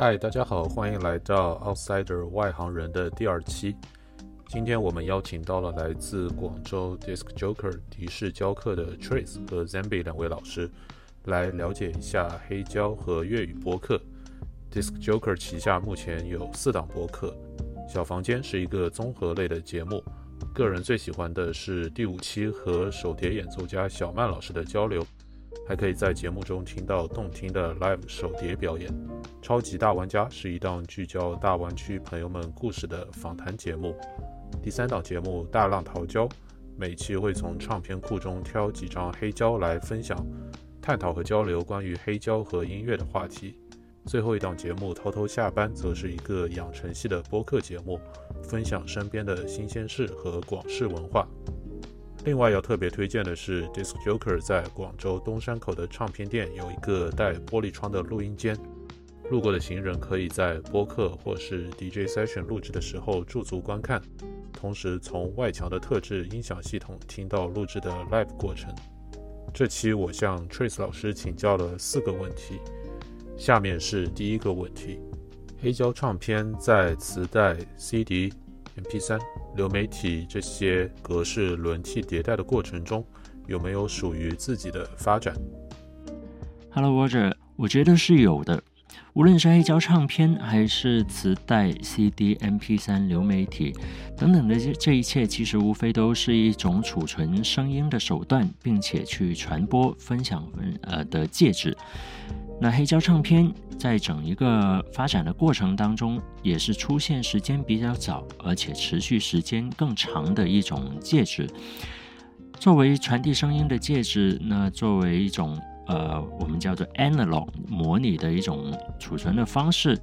嗨，大家好，欢迎来到 Outsider 外行人的第二期。今天我们邀请到了来自广州 Disc Joker 迪士教课的 Trace 和 Zambi 两位老师，来了解一下黑胶和粤语播客。Disc Joker 旗下目前有四档播客，小房间是一个综合类的节目，个人最喜欢的是第五期和手碟演奏家小曼老师的交流。还可以在节目中听到动听的 live 手碟表演。超级大玩家是一档聚焦大湾区朋友们故事的访谈节目。第三档节目大浪淘胶，每期会从唱片库中挑几张黑胶来分享、探讨和交流关于黑胶和音乐的话题。最后一档节目偷偷下班，则是一个养成系的播客节目，分享身边的新鲜事和广式文化。另外要特别推荐的是，Disc Joker 在广州东山口的唱片店有一个带玻璃窗的录音间，路过的行人可以在播客或是 DJ session 录制的时候驻足观看，同时从外墙的特制音响系统听到录制的 live 过程。这期我向 Trace 老师请教了四个问题，下面是第一个问题：黑胶唱片在磁带、CD、MP3。流媒体这些格式轮替迭代的过程中，有没有属于自己的发展？Hello，Roger，我觉得是有的。无论是黑胶唱片，还是磁带、CD、MP3、流媒体等等的这这一切，其实无非都是一种储存声音的手段，并且去传播、分享呃的介质。那黑胶唱片在整一个发展的过程当中，也是出现时间比较早，而且持续时间更长的一种介质。作为传递声音的介质，那作为一种呃，我们叫做 analog 模拟的一种储存的方式，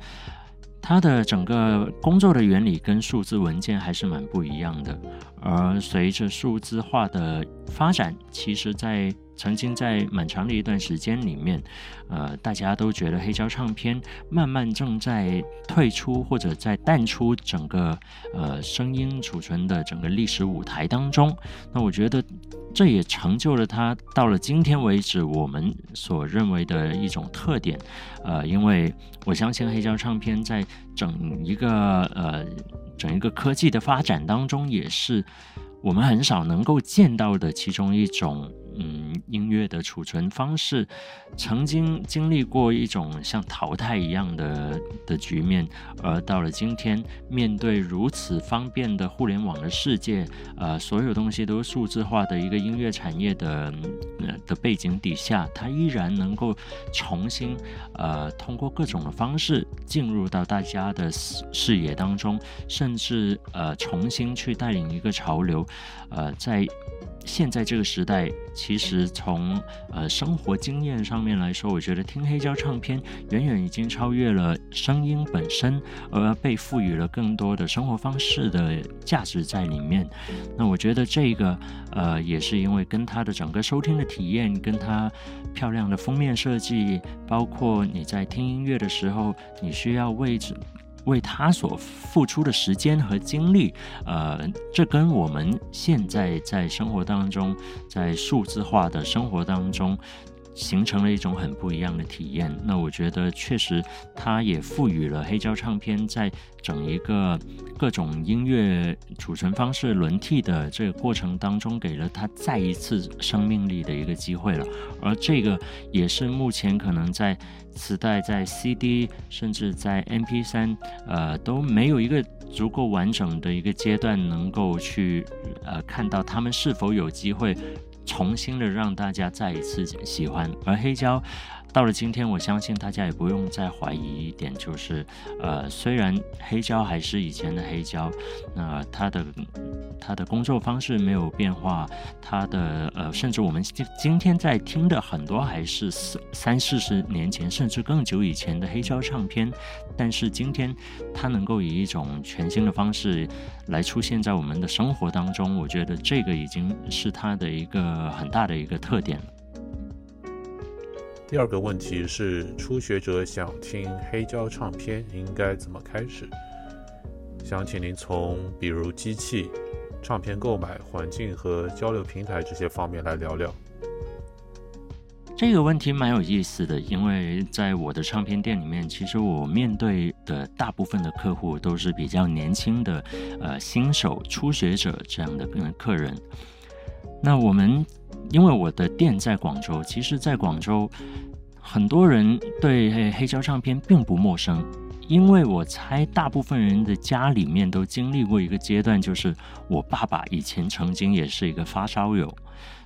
它的整个工作的原理跟数字文件还是蛮不一样的。而随着数字化的发展，其实在曾经在蛮长的一段时间里面，呃，大家都觉得黑胶唱片慢慢正在退出或者在淡出整个呃声音储存的整个历史舞台当中。那我觉得这也成就了它到了今天为止我们所认为的一种特点。呃，因为我相信黑胶唱片在整一个呃整一个科技的发展当中，也是我们很少能够见到的其中一种。嗯，音乐的储存方式曾经经历过一种像淘汰一样的的局面，而到了今天，面对如此方便的互联网的世界，呃，所有东西都是数字化的一个音乐产业的的背景底下，它依然能够重新呃通过各种的方式进入到大家的视视野当中，甚至呃重新去带领一个潮流，呃，在。现在这个时代，其实从呃生活经验上面来说，我觉得听黑胶唱片远远已经超越了声音本身，而被赋予了更多的生活方式的价值在里面。那我觉得这个呃也是因为跟它的整个收听的体验，跟它漂亮的封面设计，包括你在听音乐的时候，你需要位置。为他所付出的时间和精力，呃，这跟我们现在在生活当中，在数字化的生活当中。形成了一种很不一样的体验。那我觉得确实，它也赋予了黑胶唱片在整一个各种音乐储存方式轮替的这个过程当中，给了它再一次生命力的一个机会了。而这个也是目前可能在磁带、在 CD，甚至在 MP3，呃，都没有一个足够完整的一个阶段，能够去呃看到他们是否有机会。重新的让大家再一次喜欢，而黑胶到了今天，我相信大家也不用再怀疑一点，就是，呃，虽然黑胶还是以前的黑胶，那它的它的工作方式没有变化，它的呃，甚至我们今今天在听的很多还是三三四十年前，甚至更久以前的黑胶唱片，但是今天它能够以一种全新的方式来出现在我们的生活当中，我觉得这个已经是它的一个很大的一个特点了。第二个问题是，初学者想听黑胶唱片应该怎么开始？想请您从比如机器、唱片购买环境和交流平台这些方面来聊聊。这个问题蛮有意思的，因为在我的唱片店里面，其实我面对的大部分的客户都是比较年轻的，呃，新手、初学者这样的客人。那我们因为我的店在广州，其实，在广州很多人对黑胶唱片并不陌生，因为我猜大部分人的家里面都经历过一个阶段，就是我爸爸以前曾经也是一个发烧友。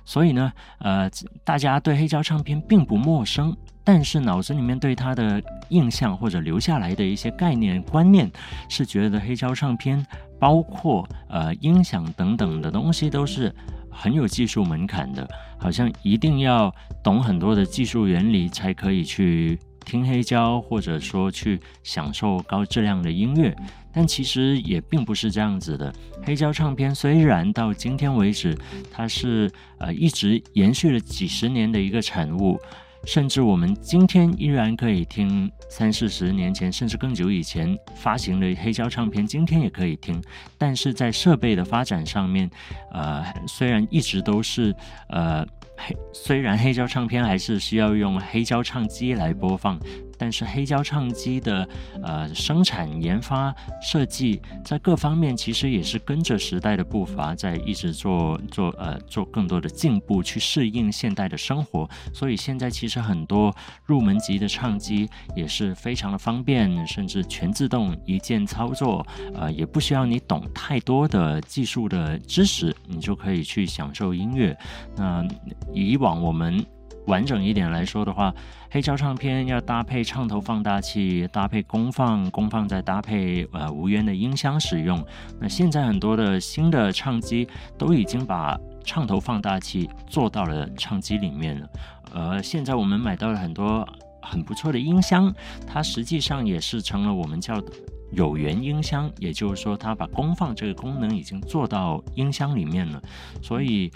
所以呢，呃，大家对黑胶唱片并不陌生，但是脑子里面对它的印象或者留下来的一些概念观念，是觉得黑胶唱片包括呃音响等等的东西都是很有技术门槛的，好像一定要懂很多的技术原理才可以去听黑胶，或者说去享受高质量的音乐。但其实也并不是这样子的。黑胶唱片虽然到今天为止，它是呃一直延续了几十年的一个产物，甚至我们今天依然可以听三四十年前甚至更久以前发行的黑胶唱片，今天也可以听。但是在设备的发展上面，呃，虽然一直都是呃黑，虽然黑胶唱片还是需要用黑胶唱机来播放。但是黑胶唱机的呃生产、研发、设计，在各方面其实也是跟着时代的步伐，在一直做做呃做更多的进步，去适应现代的生活。所以现在其实实很多入门级的唱机也是非常的方便，甚至全自动一键操作，呃也不需要你懂太多的技术的知识，你就可以去享受音乐。那以往我们。完整一点来说的话，黑胶唱片要搭配唱头放大器，搭配功放，功放再搭配呃无源的音箱使用。那现在很多的新的唱机都已经把唱头放大器做到了唱机里面了。呃，现在我们买到了很多很不错的音箱，它实际上也是成了我们叫有源音箱，也就是说它把功放这个功能已经做到音箱里面了，所以。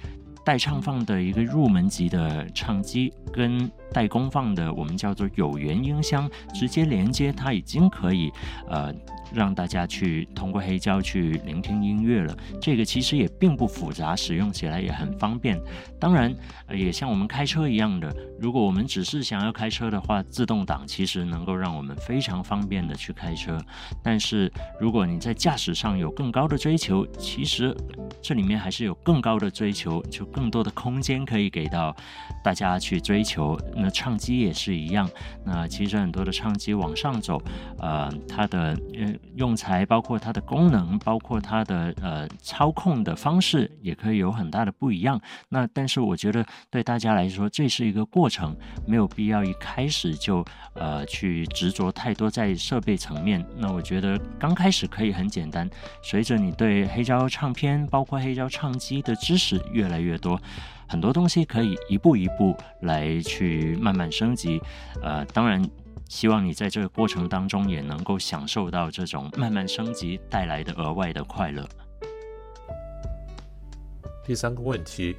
带唱放的一个入门级的唱机，跟带功放的我们叫做有源音箱直接连接，它已经可以呃。让大家去通过黑胶去聆听音乐了，这个其实也并不复杂，使用起来也很方便。当然，也像我们开车一样的，如果我们只是想要开车的话，自动挡其实能够让我们非常方便的去开车。但是，如果你在驾驶上有更高的追求，其实这里面还是有更高的追求，就更多的空间可以给到大家去追求。那唱机也是一样，那其实很多的唱机往上走，呃，它的呃。用材包括它的功能，包括它的呃操控的方式，也可以有很大的不一样。那但是我觉得对大家来说，这是一个过程，没有必要一开始就呃去执着太多在设备层面。那我觉得刚开始可以很简单，随着你对黑胶唱片，包括黑胶唱机的知识越来越，很多东西可以一步一步来去慢慢升级。呃，当然。希望你在这个过程当中也能够享受到这种慢慢升级带来的额外的快乐。第三个问题，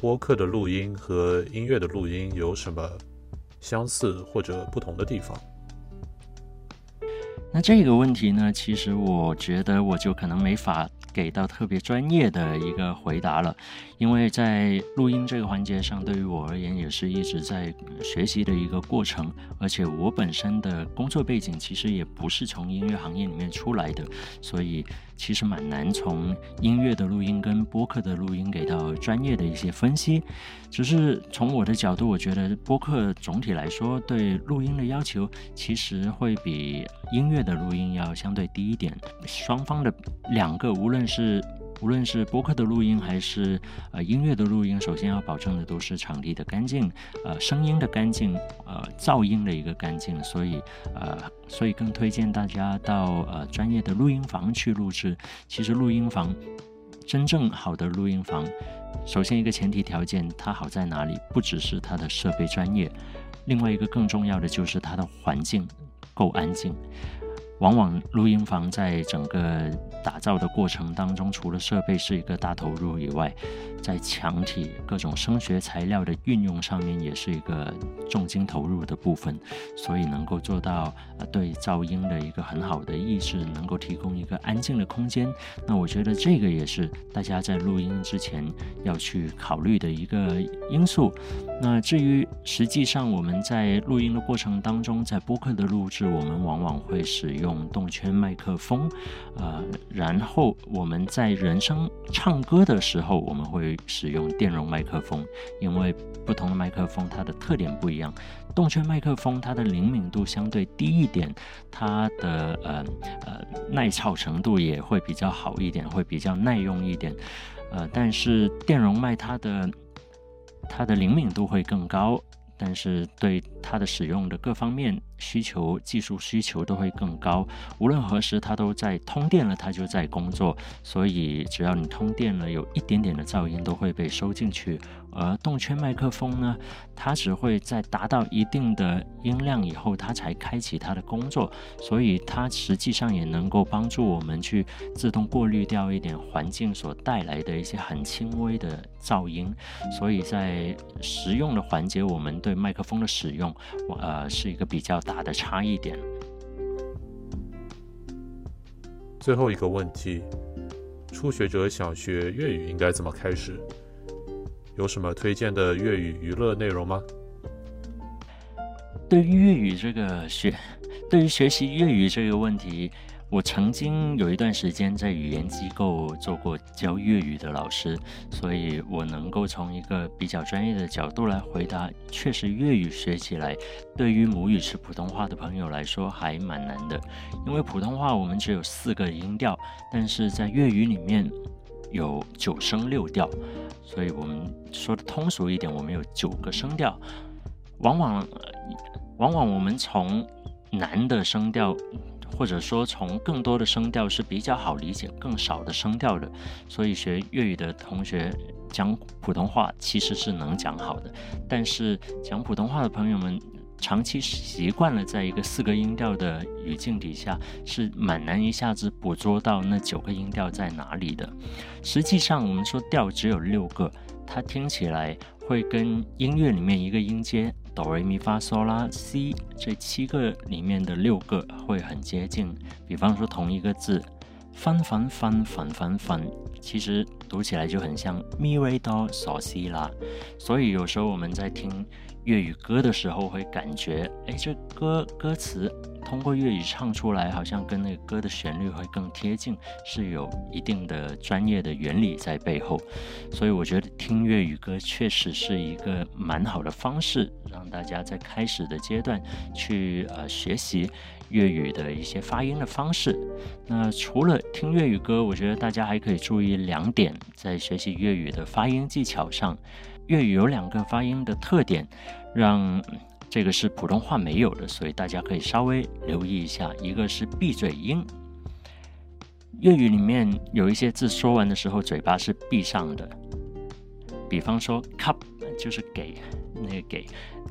播客的录音和音乐的录音有什么相似或者不同的地方？那这个问题呢，其实我觉得我就可能没法。给到特别专业的一个回答了，因为在录音这个环节上，对于我而言也是一直在学习的一个过程，而且我本身的工作背景其实也不是从音乐行业里面出来的，所以。其实蛮难从音乐的录音跟播客的录音给到专业的一些分析，只是从我的角度，我觉得播客总体来说对录音的要求其实会比音乐的录音要相对低一点，双方的两个无论是。无论是播客的录音还是呃音乐的录音，首先要保证的都是场地的干净，呃声音的干净，呃噪音的一个干净。所以呃所以更推荐大家到呃专业的录音房去录制。其实录音房真正好的录音房，首先一个前提条件，它好在哪里？不只是它的设备专业，另外一个更重要的就是它的环境够安静。往往录音房在整个打造的过程当中，除了设备是一个大投入以外，在墙体各种声学材料的运用上面，也是一个重金投入的部分，所以能够做到呃对噪音的一个很好的抑制，能够提供一个安静的空间。那我觉得这个也是大家在录音之前要去考虑的一个因素。那至于实际上我们在录音的过程当中，在播客的录制，我们往往会使用动圈麦克风，呃，然后我们在人声唱歌的时候，我们会。使用电容麦克风，因为不同的麦克风它的特点不一样。动圈麦克风它的灵敏度相对低一点，它的呃呃耐操程度也会比较好一点，会比较耐用一点。呃，但是电容麦它的它的灵敏度会更高，但是对它的使用的各方面。需求技术需求都会更高，无论何时它都在通电了，它就在工作，所以只要你通电了，有一点点的噪音都会被收进去。而动圈麦克风呢，它只会在达到一定的音量以后，它才开启它的工作，所以它实际上也能够帮助我们去自动过滤掉一点环境所带来的一些很轻微的噪音。所以在实用的环节，我们对麦克风的使用，呃，是一个比较大。大的差一点。最后一个问题：初学者想学粤语应该怎么开始？有什么推荐的粤语娱乐内容吗？对于粤语这个学，对于学习粤语这个问题。我曾经有一段时间在语言机构做过教粤语的老师，所以我能够从一个比较专业的角度来回答。确实，粤语学起来对于母语是普通话的朋友来说还蛮难的，因为普通话我们只有四个音调，但是在粤语里面有九声六调，所以我们说的通俗一点，我们有九个声调。往往，往往我们从难的声调。或者说，从更多的声调是比较好理解，更少的声调的，所以学粤语的同学讲普通话其实是能讲好的。但是讲普通话的朋友们，长期习惯了在一个四个音调的语境底下，是蛮难一下子捕捉到那九个音调在哪里的。实际上，我们说调只有六个，它听起来会跟音乐里面一个音阶。哆来咪发嗦啦西这七个里面的六个会很接近，比方说同一个字，翻翻翻翻翻翻，其实读起来就很像咪瑞哆嗦西啦，所以有时候我们在听。粤语歌的时候会感觉，哎，这歌歌词通过粤语唱出来，好像跟那个歌的旋律会更贴近，是有一定的专业的原理在背后。所以我觉得听粤语歌确实是一个蛮好的方式，让大家在开始的阶段去呃学习粤语的一些发音的方式。那除了听粤语歌，我觉得大家还可以注意两点，在学习粤语的发音技巧上。粤语有两个发音的特点，让这个是普通话没有的，所以大家可以稍微留意一下。一个是闭嘴音，粤语里面有一些字说完的时候嘴巴是闭上的，比方说 cup 就是给，那个给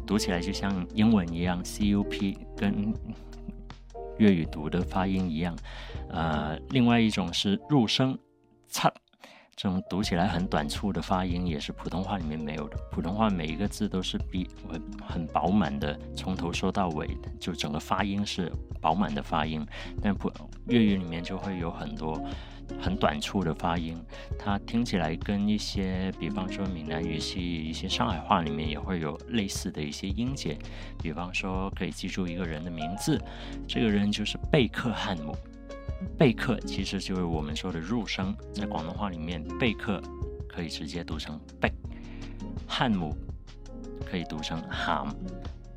读起来就像英文一样 cup，跟粤语读的发音一样。呃，另外一种是入声 c 这种读起来很短促的发音也是普通话里面没有的。普通话每一个字都是比很很饱满的，从头说到尾，就整个发音是饱满的发音。但普粤语里面就会有很多很短促的发音，它听起来跟一些，比方说闽南语系、一些上海话里面也会有类似的一些音节。比方说，可以记住一个人的名字，这个人就是贝克汉姆。贝克其实就是我们说的入声，在广东话里面，贝克可以直接读成贝，汉姆可以读成 ham，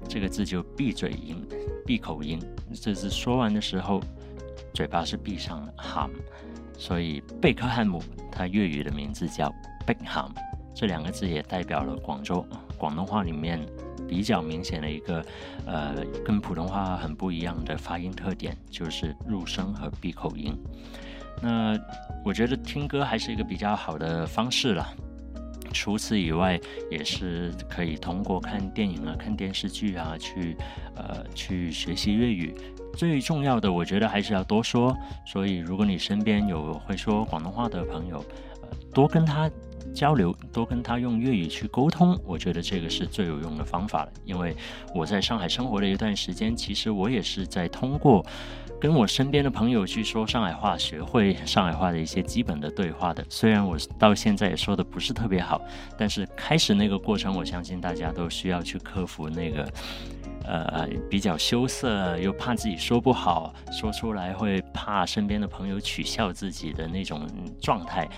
这个字就闭嘴音、闭口音，这字说完的时候，嘴巴是闭上的 ham，所以贝克汉姆它粤语的名字叫贝汉这两个字也代表了广州广东话里面。比较明显的一个，呃，跟普通话很不一样的发音特点，就是入声和闭口音。那我觉得听歌还是一个比较好的方式了。除此以外，也是可以通过看电影啊、看电视剧啊，去呃去学习粤语。最重要的，我觉得还是要多说。所以，如果你身边有会说广东话的朋友，呃，多跟他交流，多跟他用粤语去沟通，我觉得这个是最有用的方法了。因为我在上海生活了一段时间，其实我也是在通过。跟我身边的朋友去说上海话，学会上海话的一些基本的对话的。虽然我到现在也说的不是特别好，但是开始那个过程，我相信大家都需要去克服那个，呃，比较羞涩又怕自己说不好，说出来会怕身边的朋友取笑自己的那种状态。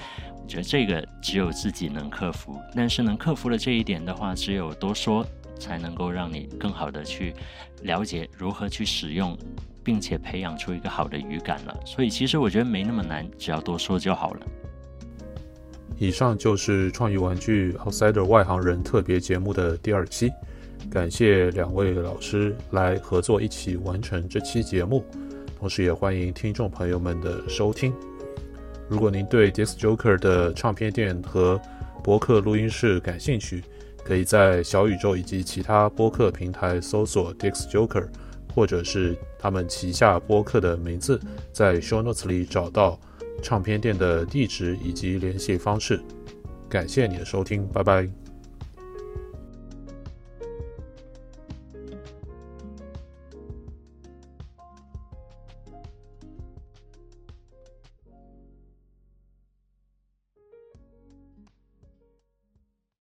我觉得这个只有自己能克服。但是能克服了这一点的话，只有多说，才能够让你更好的去了解如何去使用。并且培养出一个好的语感了，所以其实我觉得没那么难，只要多说就好了。以上就是创意玩具 Outsider 外行人特别节目的第二期，感谢两位老师来合作一起完成这期节目，同时也欢迎听众朋友们的收听。如果您对 Disc Joker 的唱片店和播客录音室感兴趣，可以在小宇宙以及其他播客平台搜索 Disc Joker。或者是他们旗下播客的名字，在 show notes 里找到唱片店的地址以及联系方式。感谢你的收听，拜拜。